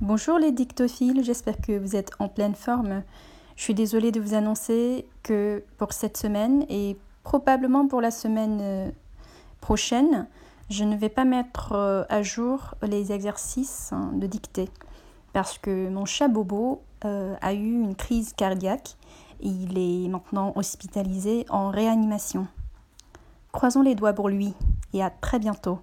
Bonjour les dictophiles, j'espère que vous êtes en pleine forme. Je suis désolée de vous annoncer que pour cette semaine et probablement pour la semaine euh, prochaine, je ne vais pas mettre euh, à jour les exercices hein, de dictée parce que mon chat Bobo euh, a eu une crise cardiaque et il est maintenant hospitalisé en réanimation. Croisons les doigts pour lui et à très bientôt.